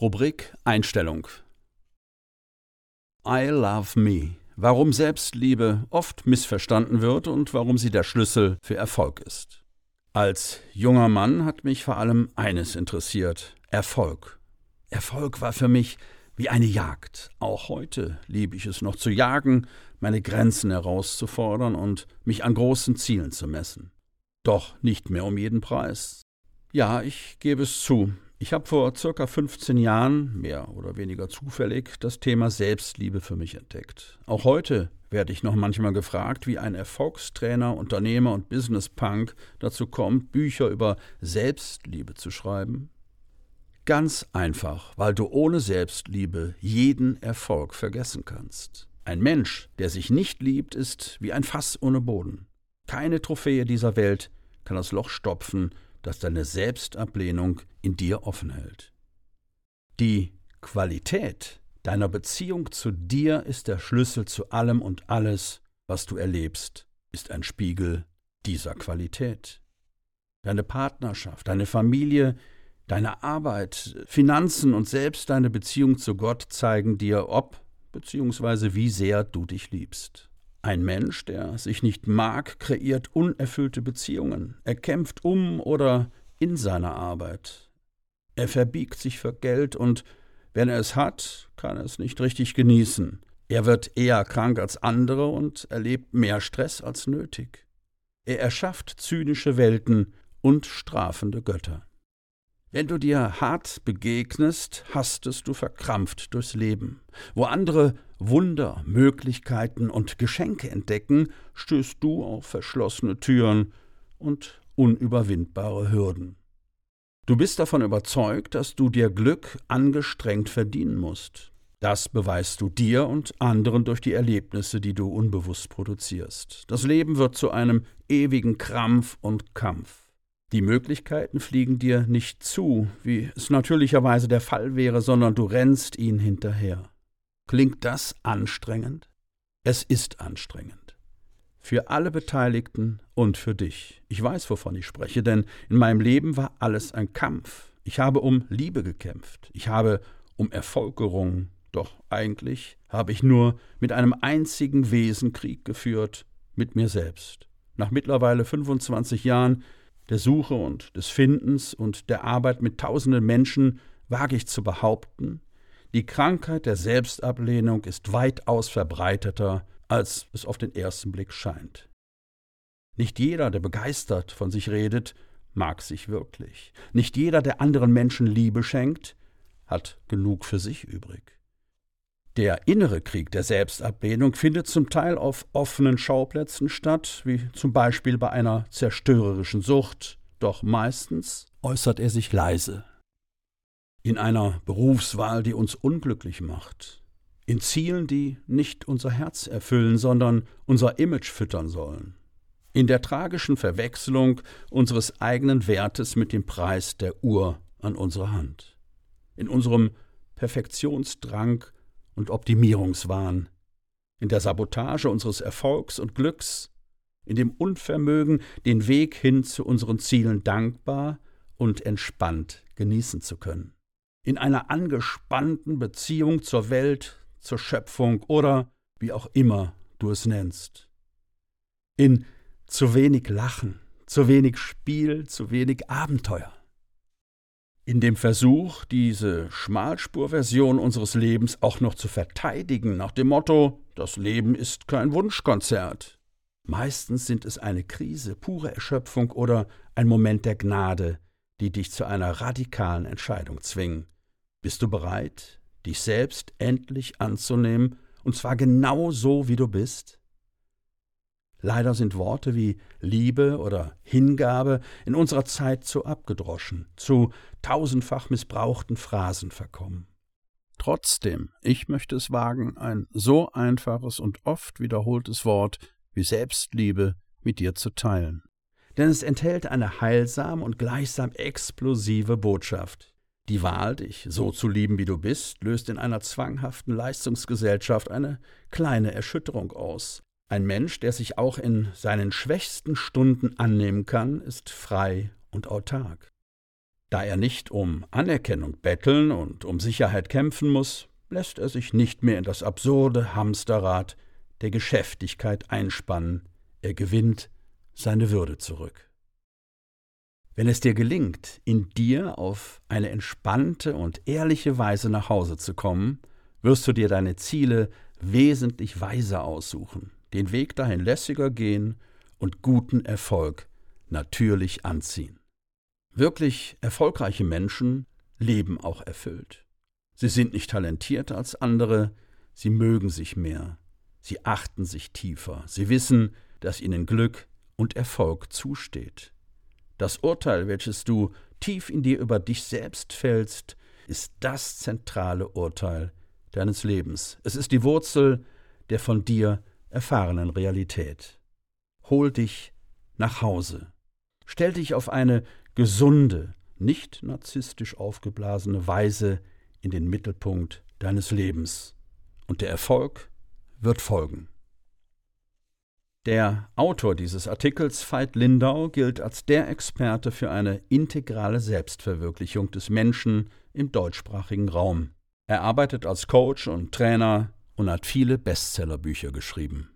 Rubrik Einstellung I Love Me. Warum Selbstliebe oft missverstanden wird und warum sie der Schlüssel für Erfolg ist. Als junger Mann hat mich vor allem eines interessiert Erfolg. Erfolg war für mich wie eine Jagd. Auch heute liebe ich es noch zu jagen, meine Grenzen herauszufordern und mich an großen Zielen zu messen. Doch nicht mehr um jeden Preis. Ja, ich gebe es zu, ich habe vor circa 15 Jahren, mehr oder weniger zufällig, das Thema Selbstliebe für mich entdeckt. Auch heute werde ich noch manchmal gefragt, wie ein Erfolgstrainer, Unternehmer und Business-Punk dazu kommt, Bücher über Selbstliebe zu schreiben. Ganz einfach, weil du ohne Selbstliebe jeden Erfolg vergessen kannst. Ein Mensch, der sich nicht liebt, ist wie ein Fass ohne Boden. Keine Trophäe dieser Welt kann das Loch stopfen, das deine Selbstablehnung in dir offen hält. Die Qualität deiner Beziehung zu dir ist der Schlüssel zu allem und alles, was du erlebst, ist ein Spiegel dieser Qualität. Deine Partnerschaft, deine Familie, deine Arbeit, Finanzen und selbst deine Beziehung zu Gott zeigen dir, ob bzw. wie sehr du dich liebst. Ein Mensch, der sich nicht mag, kreiert unerfüllte Beziehungen. Er kämpft um oder in seiner Arbeit. Er verbiegt sich für Geld und wenn er es hat, kann er es nicht richtig genießen. Er wird eher krank als andere und erlebt mehr Stress als nötig. Er erschafft zynische Welten und strafende Götter. Wenn du dir hart begegnest, hastest du verkrampft durchs Leben. Wo andere Wunder, Möglichkeiten und Geschenke entdecken, stößt du auf verschlossene Türen und unüberwindbare Hürden. Du bist davon überzeugt, dass du dir Glück angestrengt verdienen musst. Das beweist du dir und anderen durch die Erlebnisse, die du unbewusst produzierst. Das Leben wird zu einem ewigen Krampf und Kampf. Die Möglichkeiten fliegen dir nicht zu, wie es natürlicherweise der Fall wäre, sondern du rennst ihnen hinterher. Klingt das anstrengend? Es ist anstrengend. Für alle Beteiligten und für dich. Ich weiß, wovon ich spreche, denn in meinem Leben war alles ein Kampf. Ich habe um Liebe gekämpft. Ich habe um Erfolg gerungen. Doch eigentlich habe ich nur mit einem einzigen Wesen Krieg geführt, mit mir selbst. Nach mittlerweile 25 Jahren der Suche und des Findens und der Arbeit mit tausenden Menschen wage ich zu behaupten, die Krankheit der Selbstablehnung ist weitaus verbreiteter, als es auf den ersten Blick scheint. Nicht jeder, der begeistert von sich redet, mag sich wirklich. Nicht jeder, der anderen Menschen Liebe schenkt, hat genug für sich übrig. Der innere Krieg der Selbstablehnung findet zum Teil auf offenen Schauplätzen statt, wie zum Beispiel bei einer zerstörerischen Sucht, doch meistens äußert er sich leise. In einer Berufswahl, die uns unglücklich macht, in Zielen, die nicht unser Herz erfüllen, sondern unser Image füttern sollen, in der tragischen Verwechslung unseres eigenen Wertes mit dem Preis der Uhr an unserer Hand, in unserem Perfektionsdrang und Optimierungswahn, in der Sabotage unseres Erfolgs und Glücks, in dem Unvermögen, den Weg hin zu unseren Zielen dankbar und entspannt genießen zu können, in einer angespannten Beziehung zur Welt, zur Schöpfung oder wie auch immer du es nennst, in zu wenig Lachen, zu wenig Spiel, zu wenig Abenteuer in dem Versuch, diese Schmalspurversion unseres Lebens auch noch zu verteidigen, nach dem Motto, das Leben ist kein Wunschkonzert. Meistens sind es eine Krise, pure Erschöpfung oder ein Moment der Gnade, die dich zu einer radikalen Entscheidung zwingen. Bist du bereit, dich selbst endlich anzunehmen, und zwar genau so, wie du bist? Leider sind Worte wie Liebe oder Hingabe in unserer Zeit zu abgedroschen, zu tausendfach missbrauchten Phrasen verkommen. Trotzdem, ich möchte es wagen, ein so einfaches und oft wiederholtes Wort wie Selbstliebe mit dir zu teilen. Denn es enthält eine heilsame und gleichsam explosive Botschaft. Die Wahl, dich so zu lieben, wie du bist, löst in einer zwanghaften Leistungsgesellschaft eine kleine Erschütterung aus. Ein Mensch, der sich auch in seinen schwächsten Stunden annehmen kann, ist frei und autark. Da er nicht um Anerkennung betteln und um Sicherheit kämpfen muss, lässt er sich nicht mehr in das absurde Hamsterrad der Geschäftigkeit einspannen, er gewinnt seine Würde zurück. Wenn es dir gelingt, in dir auf eine entspannte und ehrliche Weise nach Hause zu kommen, wirst du dir deine Ziele wesentlich weiser aussuchen, den Weg dahin lässiger gehen und guten Erfolg natürlich anziehen. Wirklich erfolgreiche Menschen leben auch erfüllt. Sie sind nicht talentierter als andere, sie mögen sich mehr, sie achten sich tiefer, sie wissen, dass ihnen Glück und Erfolg zusteht. Das Urteil, welches du tief in dir über dich selbst fällst, ist das zentrale Urteil deines Lebens. Es ist die Wurzel der von dir erfahrenen Realität. Hol dich nach Hause. Stell dich auf eine gesunde, nicht narzisstisch aufgeblasene Weise in den Mittelpunkt deines Lebens. Und der Erfolg wird folgen. Der Autor dieses Artikels, Veit Lindau, gilt als der Experte für eine integrale Selbstverwirklichung des Menschen im deutschsprachigen Raum. Er arbeitet als Coach und Trainer und hat viele Bestsellerbücher geschrieben.